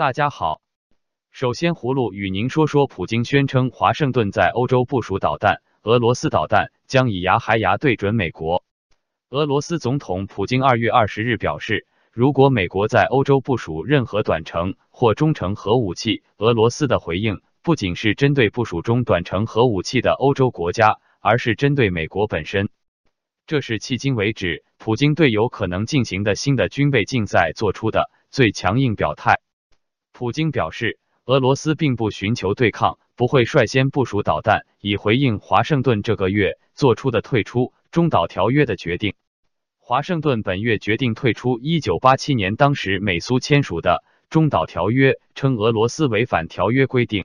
大家好，首先葫芦与您说说，普京宣称华盛顿在欧洲部署导弹，俄罗斯导弹将以牙还牙对准美国。俄罗斯总统普京二月二十日表示，如果美国在欧洲部署任何短程或中程核武器，俄罗斯的回应不仅是针对部署中短程核武器的欧洲国家，而是针对美国本身。这是迄今为止普京对有可能进行的新的军备竞赛做出的最强硬表态。普京表示，俄罗斯并不寻求对抗，不会率先部署导弹，以回应华盛顿这个月做出的退出中导条约的决定。华盛顿本月决定退出一九八七年当时美苏签署的中导条约，称俄罗斯违反条约规定。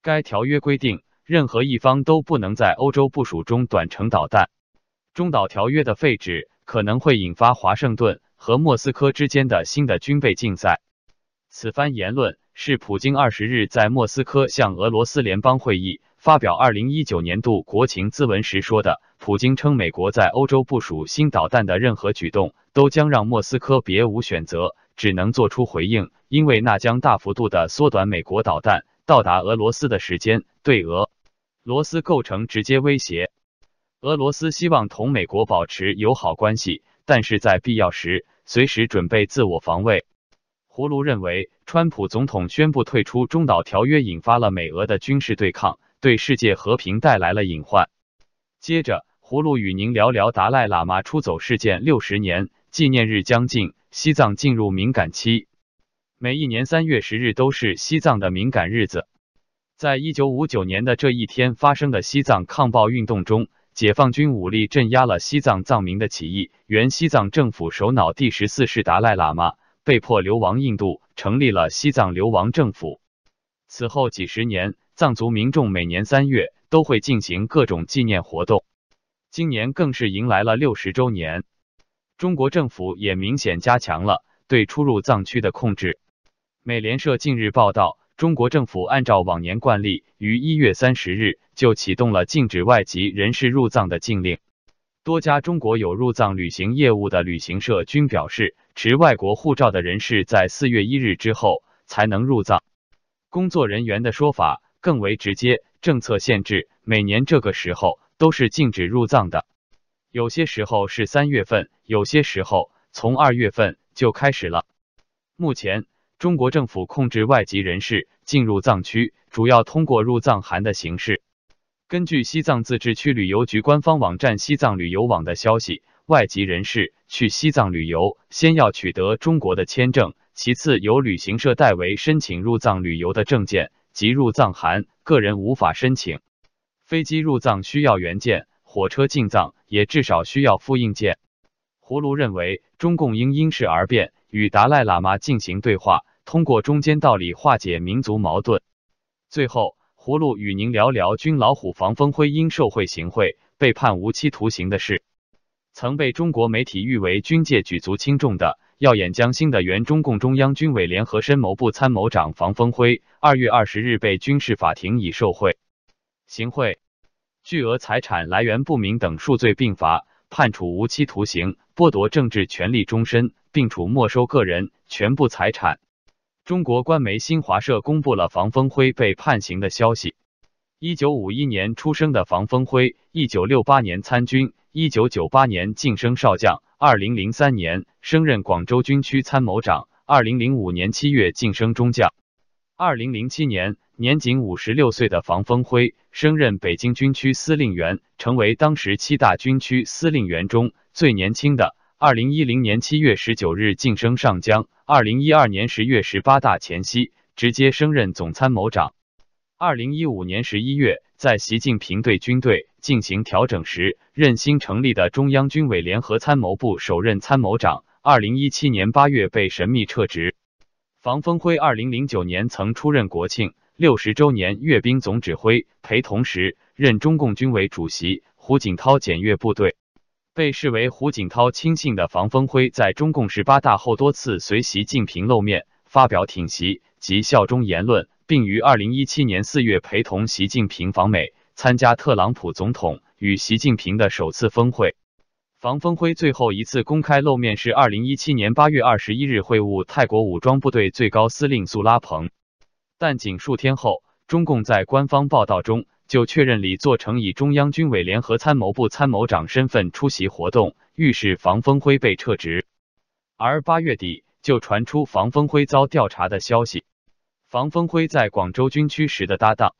该条约规定，任何一方都不能在欧洲部署中短程导弹。中导条约的废止可能会引发华盛顿和莫斯科之间的新的军备竞赛。此番言论是普京二十日在莫斯科向俄罗斯联邦会议发表二零一九年度国情咨文时说的。普京称，美国在欧洲部署新导弹的任何举动都将让莫斯科别无选择，只能做出回应，因为那将大幅度的缩短美国导弹到达俄罗斯的时间，对俄罗斯构成直接威胁。俄罗斯希望同美国保持友好关系，但是在必要时随时准备自我防卫。葫芦认为，川普总统宣布退出中导条约，引发了美俄的军事对抗，对世界和平带来了隐患。接着，葫芦与您聊聊达赖喇嘛出走事件六十年纪念日将近，西藏进入敏感期。每一年三月十日都是西藏的敏感日子。在一九五九年的这一天发生的西藏抗暴运动中。解放军武力镇压了西藏藏民的起义，原西藏政府首脑第十四世达赖喇嘛被迫流亡印度，成立了西藏流亡政府。此后几十年，藏族民众每年三月都会进行各种纪念活动，今年更是迎来了六十周年。中国政府也明显加强了对出入藏区的控制。美联社近日报道。中国政府按照往年惯例，于一月三十日就启动了禁止外籍人士入藏的禁令。多家中国有入藏旅行业务的旅行社均表示，持外国护照的人士在四月一日之后才能入藏。工作人员的说法更为直接，政策限制每年这个时候都是禁止入藏的，有些时候是三月份，有些时候从二月份就开始了。目前。中国政府控制外籍人士进入藏区，主要通过入藏函的形式。根据西藏自治区旅游局官方网站“西藏旅游网”的消息，外籍人士去西藏旅游，先要取得中国的签证，其次由旅行社代为申请入藏旅游的证件及入藏函，个人无法申请。飞机入藏需要原件，火车进藏也至少需要复印件。葫芦认为，中共应因势而变，与达赖喇嘛进行对话。通过中间道理化解民族矛盾。最后，葫芦与您聊聊军老虎防风辉因受贿行贿被判无期徒刑的事。曾被中国媒体誉为军界举足轻重的耀眼将星的原中共中央军委联合参谋部参谋长房峰辉，二月二十日被军事法庭以受贿、行贿、巨额财产来源不明等数罪并罚，判处无期徒刑，剥夺政治权利终身，并处没收个人全部财产。中国官媒新华社公布了房峰辉被判刑的消息。一九五一年出生的房峰辉，一九六八年参军，一九九八年晋升少将，二零零三年升任广州军区参谋长，二零零五年七月晋升中将。二零零七年，年仅五十六岁的房峰辉升任北京军区司令员，成为当时七大军区司令员中最年轻的。二零一零年七月十九日晋升上将，二零一二年十月十八大前夕直接升任总参谋长。二零一五年十一月，在习近平对军队进行调整时，任新成立的中央军委联合参谋部首任参谋长。二零一七年八月被神秘撤职。房峰辉二零零九年曾出任国庆六十周年阅兵总指挥，陪同时任中共军委主席。胡锦涛检阅部队。被视为胡锦涛亲信的房峰辉，在中共十八大后多次随习近平露面，发表挺习及效忠言论，并于二零一七年四月陪同习近平访美，参加特朗普总统与习近平的首次峰会。房峰辉最后一次公开露面是二零一七年八月二十一日会晤泰国武装部队最高司令苏拉蓬，但仅数天后，中共在官方报道中就确认李作成以中央军委联合参谋部参谋长身份出席活动，预示房峰辉被撤职。而八月底就传出房峰辉遭调查的消息。房峰辉在广州军区时的搭档，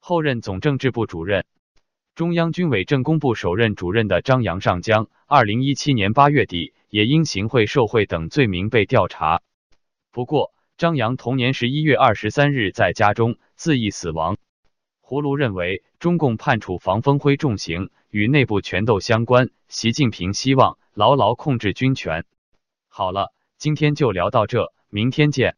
后任总政治部主任。中央军委政工部首任主任的张杨上将，二零一七年八月底也因行贿受贿等罪名被调查。不过，张杨同年十一月二十三日在家中自缢死亡。胡卢认为，中共判处房峰辉重刑与内部权斗相关。习近平希望牢牢控制军权。好了，今天就聊到这，明天见。